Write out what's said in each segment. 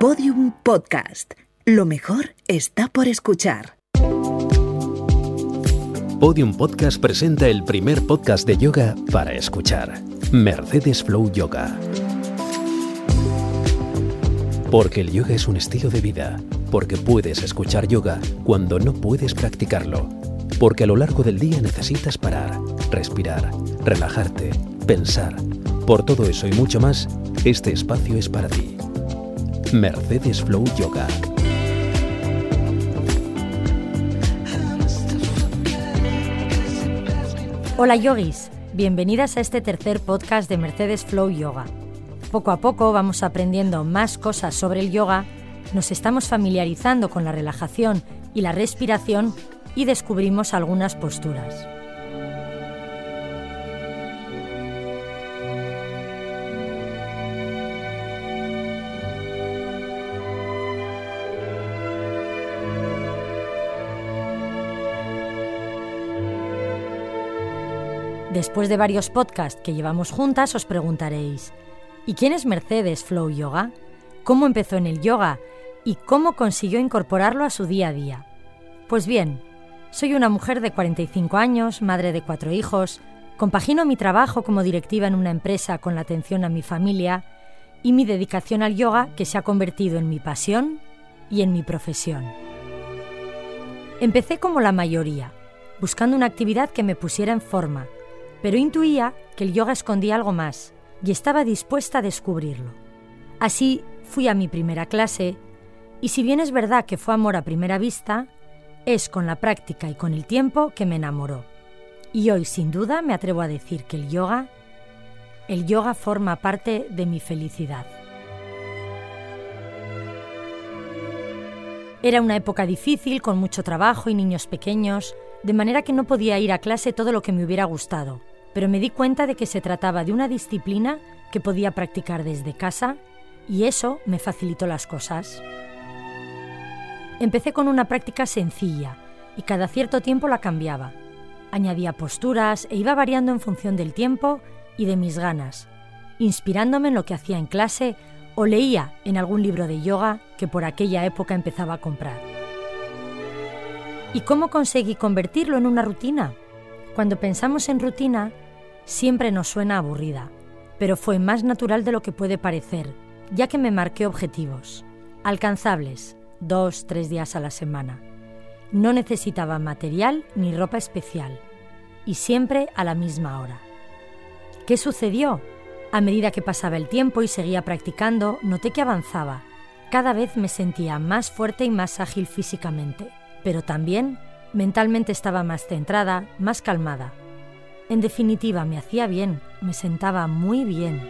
Podium Podcast. Lo mejor está por escuchar. Podium Podcast presenta el primer podcast de yoga para escuchar. Mercedes Flow Yoga. Porque el yoga es un estilo de vida. Porque puedes escuchar yoga cuando no puedes practicarlo. Porque a lo largo del día necesitas parar, respirar, relajarte, pensar. Por todo eso y mucho más, este espacio es para ti. Mercedes Flow Yoga. Hola yogis, bienvenidas a este tercer podcast de Mercedes Flow Yoga. Poco a poco vamos aprendiendo más cosas sobre el yoga, nos estamos familiarizando con la relajación y la respiración y descubrimos algunas posturas. Después de varios podcasts que llevamos juntas, os preguntaréis, ¿y quién es Mercedes Flow Yoga? ¿Cómo empezó en el yoga? ¿Y cómo consiguió incorporarlo a su día a día? Pues bien, soy una mujer de 45 años, madre de cuatro hijos, compagino mi trabajo como directiva en una empresa con la atención a mi familia y mi dedicación al yoga que se ha convertido en mi pasión y en mi profesión. Empecé como la mayoría, buscando una actividad que me pusiera en forma, pero intuía que el yoga escondía algo más y estaba dispuesta a descubrirlo. Así fui a mi primera clase y si bien es verdad que fue amor a primera vista, es con la práctica y con el tiempo que me enamoró. Y hoy sin duda me atrevo a decir que el yoga, el yoga forma parte de mi felicidad. Era una época difícil, con mucho trabajo y niños pequeños, de manera que no podía ir a clase todo lo que me hubiera gustado, pero me di cuenta de que se trataba de una disciplina que podía practicar desde casa y eso me facilitó las cosas. Empecé con una práctica sencilla y cada cierto tiempo la cambiaba. Añadía posturas e iba variando en función del tiempo y de mis ganas, inspirándome en lo que hacía en clase o leía en algún libro de yoga que por aquella época empezaba a comprar. ¿Y cómo conseguí convertirlo en una rutina? Cuando pensamos en rutina, siempre nos suena aburrida, pero fue más natural de lo que puede parecer, ya que me marqué objetivos, alcanzables, dos, tres días a la semana. No necesitaba material ni ropa especial, y siempre a la misma hora. ¿Qué sucedió? A medida que pasaba el tiempo y seguía practicando, noté que avanzaba. Cada vez me sentía más fuerte y más ágil físicamente, pero también mentalmente estaba más centrada, más calmada. En definitiva, me hacía bien, me sentaba muy bien.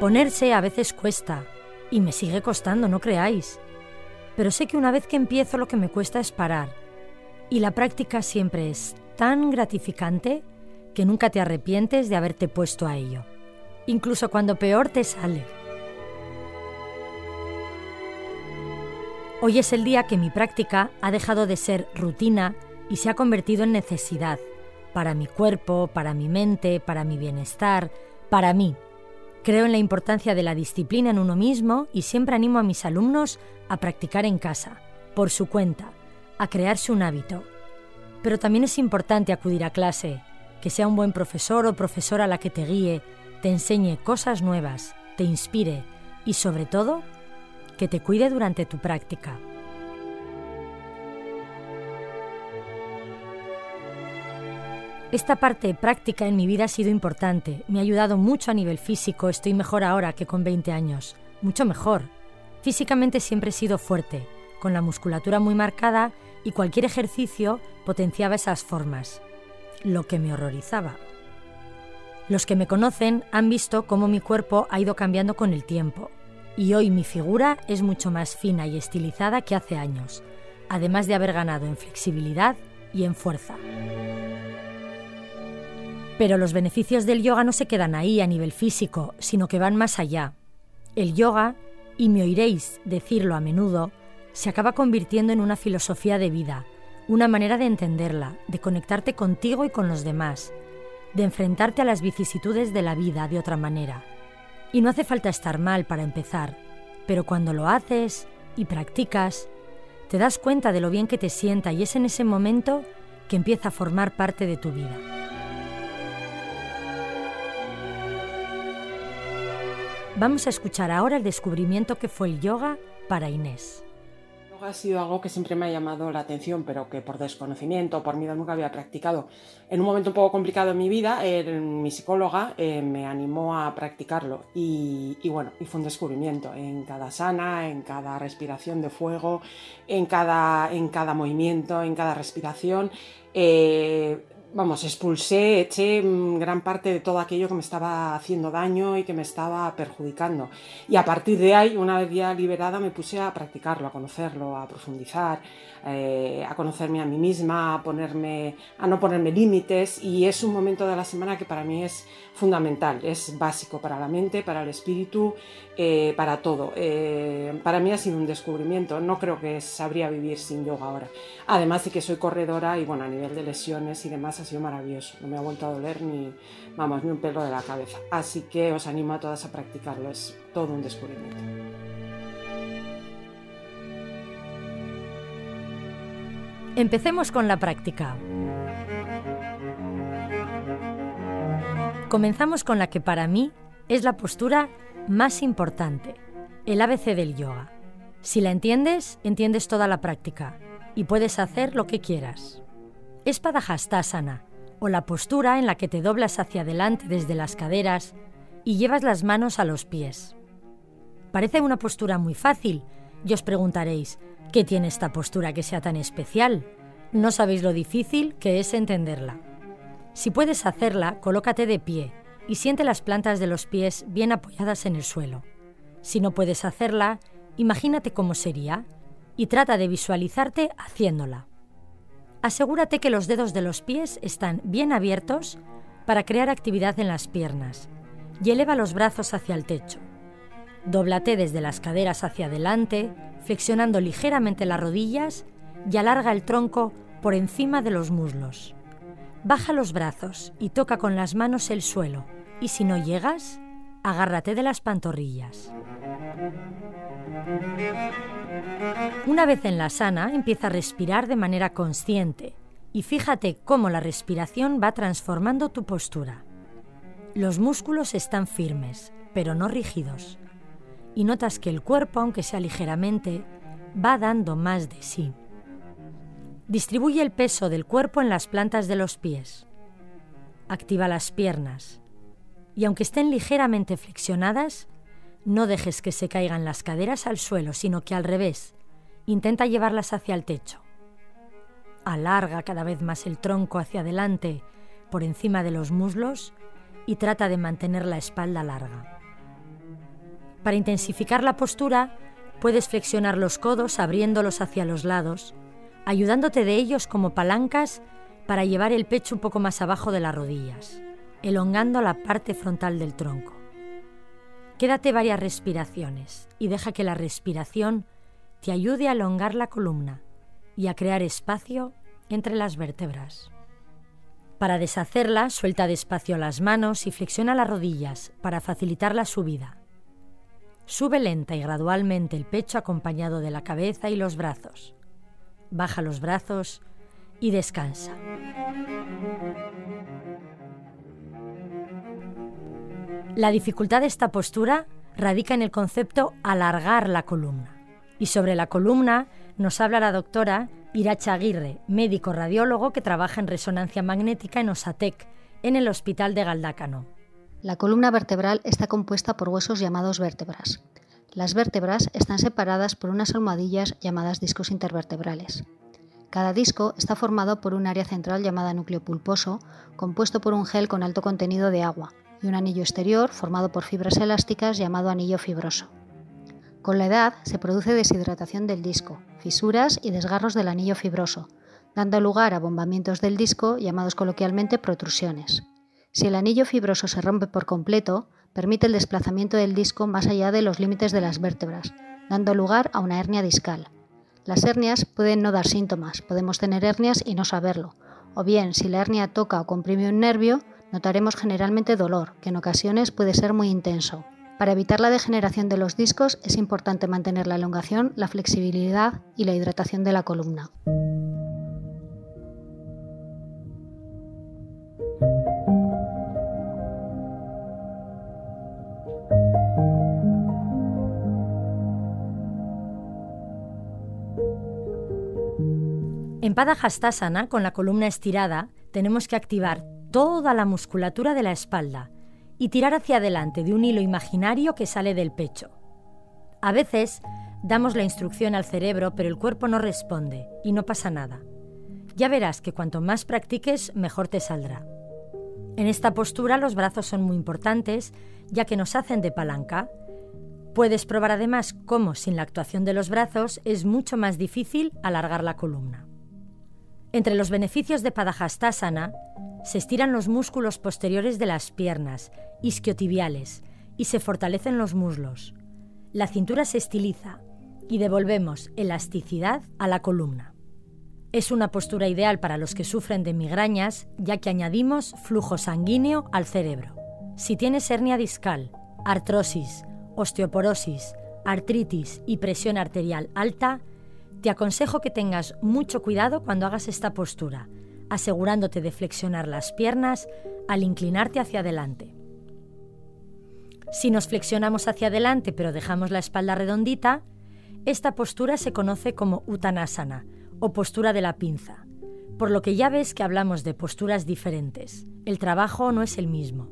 Ponerse a veces cuesta, y me sigue costando, no creáis. Pero sé que una vez que empiezo lo que me cuesta es parar, y la práctica siempre es tan gratificante que nunca te arrepientes de haberte puesto a ello, incluso cuando peor te sale. Hoy es el día que mi práctica ha dejado de ser rutina y se ha convertido en necesidad para mi cuerpo, para mi mente, para mi bienestar, para mí. Creo en la importancia de la disciplina en uno mismo y siempre animo a mis alumnos a practicar en casa, por su cuenta, a crearse un hábito. Pero también es importante acudir a clase, que sea un buen profesor o profesora la que te guíe, te enseñe cosas nuevas, te inspire y sobre todo, que te cuide durante tu práctica. Esta parte práctica en mi vida ha sido importante, me ha ayudado mucho a nivel físico, estoy mejor ahora que con 20 años, mucho mejor. Físicamente siempre he sido fuerte, con la musculatura muy marcada y cualquier ejercicio potenciaba esas formas, lo que me horrorizaba. Los que me conocen han visto cómo mi cuerpo ha ido cambiando con el tiempo, y hoy mi figura es mucho más fina y estilizada que hace años, además de haber ganado en flexibilidad y en fuerza. Pero los beneficios del yoga no se quedan ahí a nivel físico, sino que van más allá. El yoga, y me oiréis decirlo a menudo, se acaba convirtiendo en una filosofía de vida, una manera de entenderla, de conectarte contigo y con los demás, de enfrentarte a las vicisitudes de la vida de otra manera. Y no hace falta estar mal para empezar, pero cuando lo haces y practicas, te das cuenta de lo bien que te sienta y es en ese momento que empieza a formar parte de tu vida. Vamos a escuchar ahora el descubrimiento que fue el yoga para Inés ha sido algo que siempre me ha llamado la atención, pero que por desconocimiento, por miedo nunca había practicado. En un momento un poco complicado en mi vida, mi psicóloga eh, me animó a practicarlo y, bueno, y fue un descubrimiento en cada sana, en cada respiración de fuego, en cada, en cada movimiento, en cada respiración. Eh, vamos, expulsé, eché mm, gran parte de todo aquello que me estaba haciendo daño y que me estaba perjudicando. Y a partir de ahí, una vez ya liberada, me puse a practicarlo, a conocerlo, a profundizar, eh, a conocerme a mí misma, a, ponerme, a no ponerme límites. Y es un momento de la semana que para mí es fundamental, es básico para la mente, para el espíritu, eh, para todo. Eh, para mí ha sido un descubrimiento, no creo que sabría vivir sin yoga ahora. Además de que soy corredora y bueno, a nivel de lesiones y demás ha sido maravilloso, no me ha vuelto a doler ni, vamos, ni un pelo de la cabeza. Así que os animo a todas a practicarlo, es todo un descubrimiento. Empecemos con la práctica. Comenzamos con la que para mí es la postura más importante, el ABC del yoga. Si la entiendes, entiendes toda la práctica y puedes hacer lo que quieras. Es Padahastasana, o la postura en la que te doblas hacia adelante desde las caderas y llevas las manos a los pies. Parece una postura muy fácil y os preguntaréis, ¿qué tiene esta postura que sea tan especial? No sabéis lo difícil que es entenderla. Si puedes hacerla, colócate de pie y siente las plantas de los pies bien apoyadas en el suelo. Si no puedes hacerla, imagínate cómo sería y trata de visualizarte haciéndola. Asegúrate que los dedos de los pies están bien abiertos para crear actividad en las piernas y eleva los brazos hacia el techo. Dóblate desde las caderas hacia adelante, flexionando ligeramente las rodillas y alarga el tronco por encima de los muslos. Baja los brazos y toca con las manos el suelo. Y si no llegas, agárrate de las pantorrillas. Una vez en la sana, empieza a respirar de manera consciente y fíjate cómo la respiración va transformando tu postura. Los músculos están firmes, pero no rígidos. Y notas que el cuerpo, aunque sea ligeramente, va dando más de sí. Distribuye el peso del cuerpo en las plantas de los pies. Activa las piernas. Y aunque estén ligeramente flexionadas, no dejes que se caigan las caderas al suelo, sino que al revés, intenta llevarlas hacia el techo. Alarga cada vez más el tronco hacia adelante por encima de los muslos y trata de mantener la espalda larga. Para intensificar la postura, puedes flexionar los codos abriéndolos hacia los lados ayudándote de ellos como palancas para llevar el pecho un poco más abajo de las rodillas, elongando la parte frontal del tronco. Quédate varias respiraciones y deja que la respiración te ayude a elongar la columna y a crear espacio entre las vértebras. Para deshacerla, suelta despacio las manos y flexiona las rodillas para facilitar la subida. Sube lenta y gradualmente el pecho acompañado de la cabeza y los brazos baja los brazos y descansa. La dificultad de esta postura radica en el concepto alargar la columna. Y sobre la columna nos habla la doctora Iracha Aguirre, médico radiólogo que trabaja en resonancia magnética en Osatec, en el Hospital de Galdácano. La columna vertebral está compuesta por huesos llamados vértebras. Las vértebras están separadas por unas almohadillas llamadas discos intervertebrales. Cada disco está formado por un área central llamada núcleo pulposo, compuesto por un gel con alto contenido de agua, y un anillo exterior formado por fibras elásticas llamado anillo fibroso. Con la edad se produce deshidratación del disco, fisuras y desgarros del anillo fibroso, dando lugar a bombamientos del disco llamados coloquialmente protrusiones. Si el anillo fibroso se rompe por completo, permite el desplazamiento del disco más allá de los límites de las vértebras, dando lugar a una hernia discal. Las hernias pueden no dar síntomas, podemos tener hernias y no saberlo, o bien si la hernia toca o comprime un nervio, notaremos generalmente dolor, que en ocasiones puede ser muy intenso. Para evitar la degeneración de los discos es importante mantener la elongación, la flexibilidad y la hidratación de la columna. En Padahastasana, con la columna estirada, tenemos que activar toda la musculatura de la espalda y tirar hacia adelante de un hilo imaginario que sale del pecho. A veces damos la instrucción al cerebro, pero el cuerpo no responde y no pasa nada. Ya verás que cuanto más practiques, mejor te saldrá. En esta postura los brazos son muy importantes, ya que nos hacen de palanca. Puedes probar además cómo sin la actuación de los brazos es mucho más difícil alargar la columna. Entre los beneficios de Padahastasana se estiran los músculos posteriores de las piernas, isquiotibiales, y se fortalecen los muslos. La cintura se estiliza y devolvemos elasticidad a la columna. Es una postura ideal para los que sufren de migrañas, ya que añadimos flujo sanguíneo al cerebro. Si tienes hernia discal, artrosis, osteoporosis, artritis y presión arterial alta, te aconsejo que tengas mucho cuidado cuando hagas esta postura, asegurándote de flexionar las piernas al inclinarte hacia adelante. Si nos flexionamos hacia adelante pero dejamos la espalda redondita, esta postura se conoce como Uttanasana o postura de la pinza, por lo que ya ves que hablamos de posturas diferentes. El trabajo no es el mismo.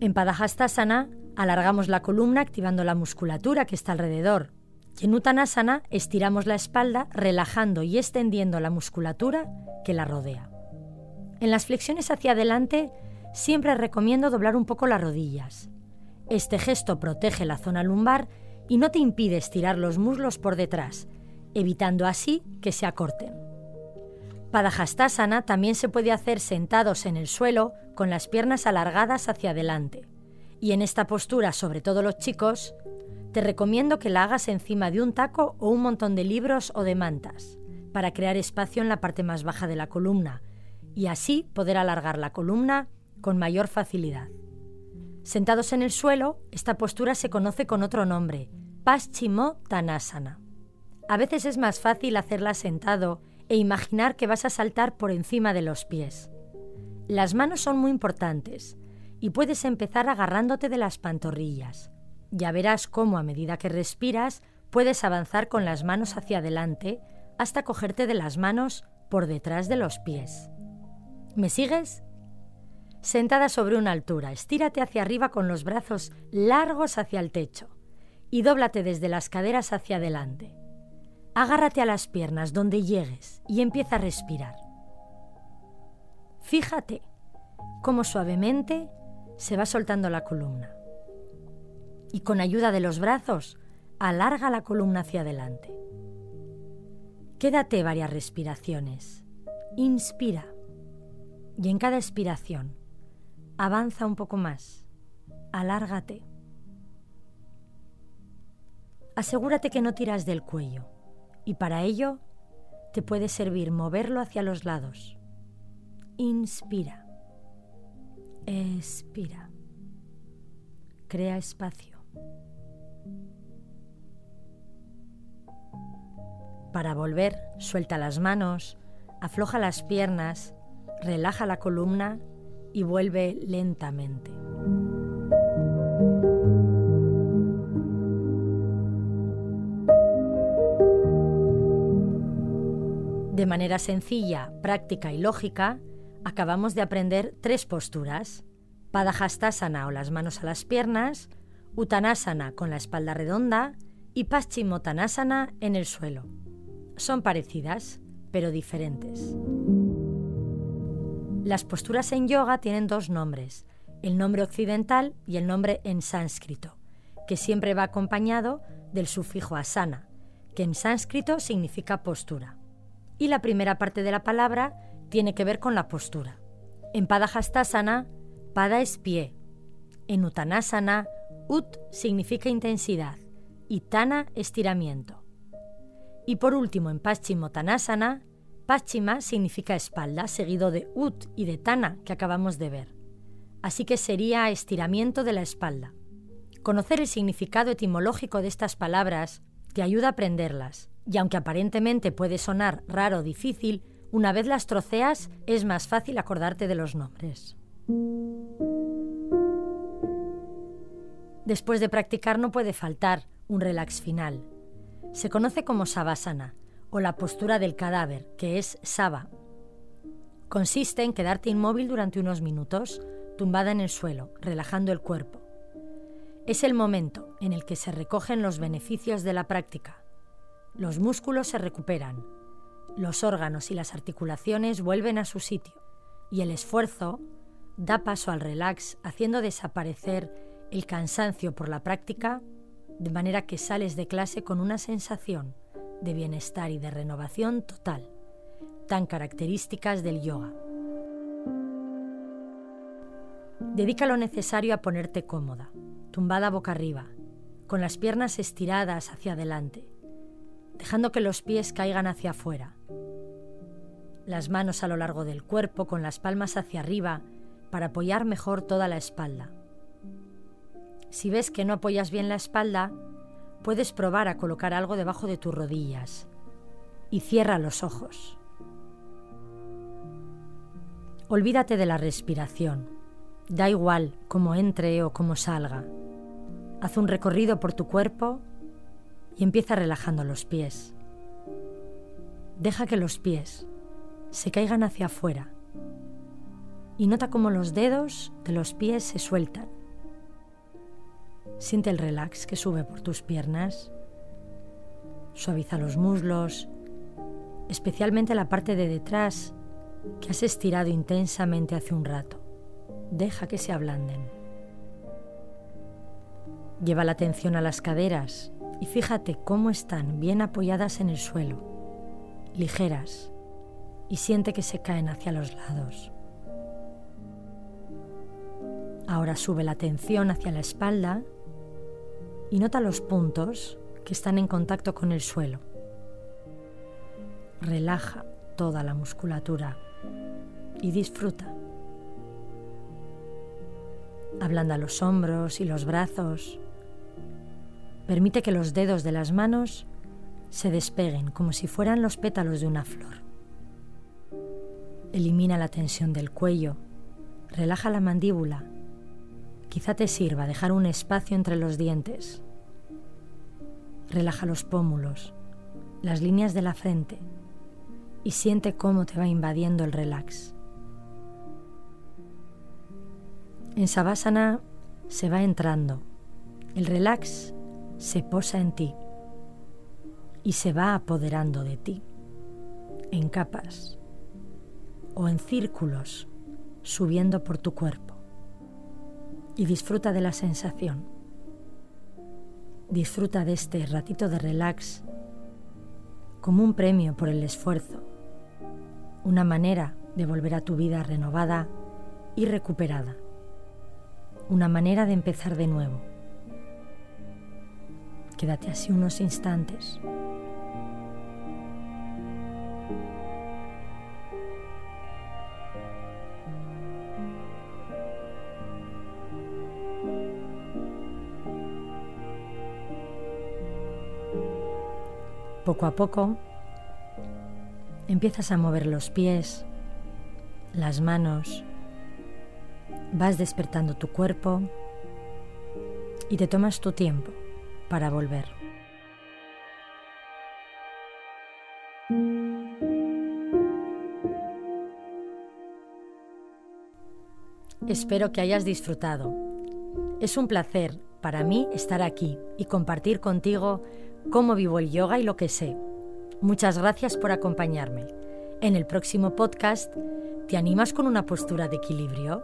En Padahastasana alargamos la columna activando la musculatura que está alrededor, y en Uttanasana estiramos la espalda relajando y extendiendo la musculatura que la rodea. En las flexiones hacia adelante siempre recomiendo doblar un poco las rodillas. Este gesto protege la zona lumbar y no te impide estirar los muslos por detrás, evitando así que se acorten. Padahastasana también se puede hacer sentados en el suelo con las piernas alargadas hacia adelante. Y en esta postura, sobre todo los chicos, te recomiendo que la hagas encima de un taco o un montón de libros o de mantas, para crear espacio en la parte más baja de la columna y así poder alargar la columna con mayor facilidad. Sentados en el suelo, esta postura se conoce con otro nombre, Paschimottanasana. A veces es más fácil hacerla sentado e imaginar que vas a saltar por encima de los pies. Las manos son muy importantes y puedes empezar agarrándote de las pantorrillas. Ya verás cómo a medida que respiras puedes avanzar con las manos hacia adelante hasta cogerte de las manos por detrás de los pies. ¿Me sigues? Sentada sobre una altura, estírate hacia arriba con los brazos largos hacia el techo y dóblate desde las caderas hacia adelante. Agárrate a las piernas donde llegues y empieza a respirar. Fíjate cómo suavemente se va soltando la columna y con ayuda de los brazos alarga la columna hacia adelante. Quédate varias respiraciones. Inspira y en cada expiración avanza un poco más. Alárgate. Asegúrate que no tiras del cuello y para ello te puede servir moverlo hacia los lados. Inspira. Expira. Crea espacio. Para volver, suelta las manos, afloja las piernas, relaja la columna y vuelve lentamente. De manera sencilla, práctica y lógica, acabamos de aprender tres posturas. Padahastasana o las manos a las piernas, Uttanasana con la espalda redonda y Paschimottanasana en el suelo. Son parecidas, pero diferentes. Las posturas en yoga tienen dos nombres, el nombre occidental y el nombre en sánscrito, que siempre va acompañado del sufijo asana, que en sánscrito significa postura. Y la primera parte de la palabra tiene que ver con la postura. En Padahastasana, pada es pie. En Uttanasana, Ut significa intensidad y Tana estiramiento. Y por último, en Paschimottanasana, Paschima significa espalda, seguido de Ut y de Tana, que acabamos de ver. Así que sería estiramiento de la espalda. Conocer el significado etimológico de estas palabras te ayuda a aprenderlas, y aunque aparentemente puede sonar raro o difícil, una vez las troceas es más fácil acordarte de los nombres. Después de practicar no puede faltar un relax final. Se conoce como savasana o la postura del cadáver, que es sava. Consiste en quedarte inmóvil durante unos minutos, tumbada en el suelo, relajando el cuerpo. Es el momento en el que se recogen los beneficios de la práctica. Los músculos se recuperan, los órganos y las articulaciones vuelven a su sitio y el esfuerzo da paso al relax haciendo desaparecer el cansancio por la práctica, de manera que sales de clase con una sensación de bienestar y de renovación total, tan características del yoga. Dedica lo necesario a ponerte cómoda, tumbada boca arriba, con las piernas estiradas hacia adelante, dejando que los pies caigan hacia afuera. Las manos a lo largo del cuerpo con las palmas hacia arriba para apoyar mejor toda la espalda. Si ves que no apoyas bien la espalda, puedes probar a colocar algo debajo de tus rodillas y cierra los ojos. Olvídate de la respiración. Da igual cómo entre o cómo salga. Haz un recorrido por tu cuerpo y empieza relajando los pies. Deja que los pies se caigan hacia afuera y nota cómo los dedos de los pies se sueltan Siente el relax que sube por tus piernas. Suaviza los muslos, especialmente la parte de detrás que has estirado intensamente hace un rato. Deja que se ablanden. Lleva la atención a las caderas y fíjate cómo están bien apoyadas en el suelo, ligeras, y siente que se caen hacia los lados. Ahora sube la atención hacia la espalda y nota los puntos que están en contacto con el suelo. Relaja toda la musculatura y disfruta. Ablanda los hombros y los brazos. Permite que los dedos de las manos se despeguen como si fueran los pétalos de una flor. Elimina la tensión del cuello. Relaja la mandíbula Quizá te sirva dejar un espacio entre los dientes. Relaja los pómulos, las líneas de la frente y siente cómo te va invadiendo el relax. En Savasana se va entrando, el relax se posa en ti y se va apoderando de ti, en capas o en círculos, subiendo por tu cuerpo y disfruta de la sensación. Disfruta de este ratito de relax como un premio por el esfuerzo, una manera de volver a tu vida renovada y recuperada, una manera de empezar de nuevo. Quédate así unos instantes. Poco a poco empiezas a mover los pies, las manos, vas despertando tu cuerpo y te tomas tu tiempo para volver. Espero que hayas disfrutado. Es un placer para mí estar aquí y compartir contigo cómo vivo el yoga y lo que sé. Muchas gracias por acompañarme. En el próximo podcast, ¿te animas con una postura de equilibrio?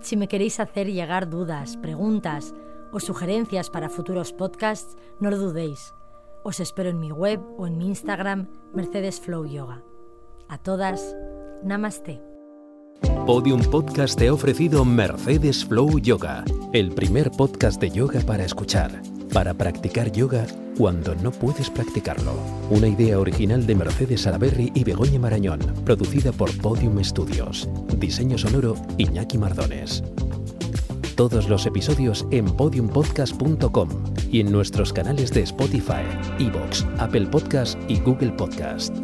Si me queréis hacer llegar dudas, preguntas o sugerencias para futuros podcasts, no lo dudéis. Os espero en mi web o en mi Instagram, Mercedes Flow Yoga. A todas, namaste. Podium Podcast te ha ofrecido Mercedes Flow Yoga, el primer podcast de yoga para escuchar, para practicar yoga cuando no puedes practicarlo. Una idea original de Mercedes Alaberry y Begoña Marañón, producida por Podium Studios. Diseño sonoro Iñaki Mardones. todos los episodios en podiumpodcast.com y en nuestros canales de Spotify, Evox, Apple Podcast y Google Podcast.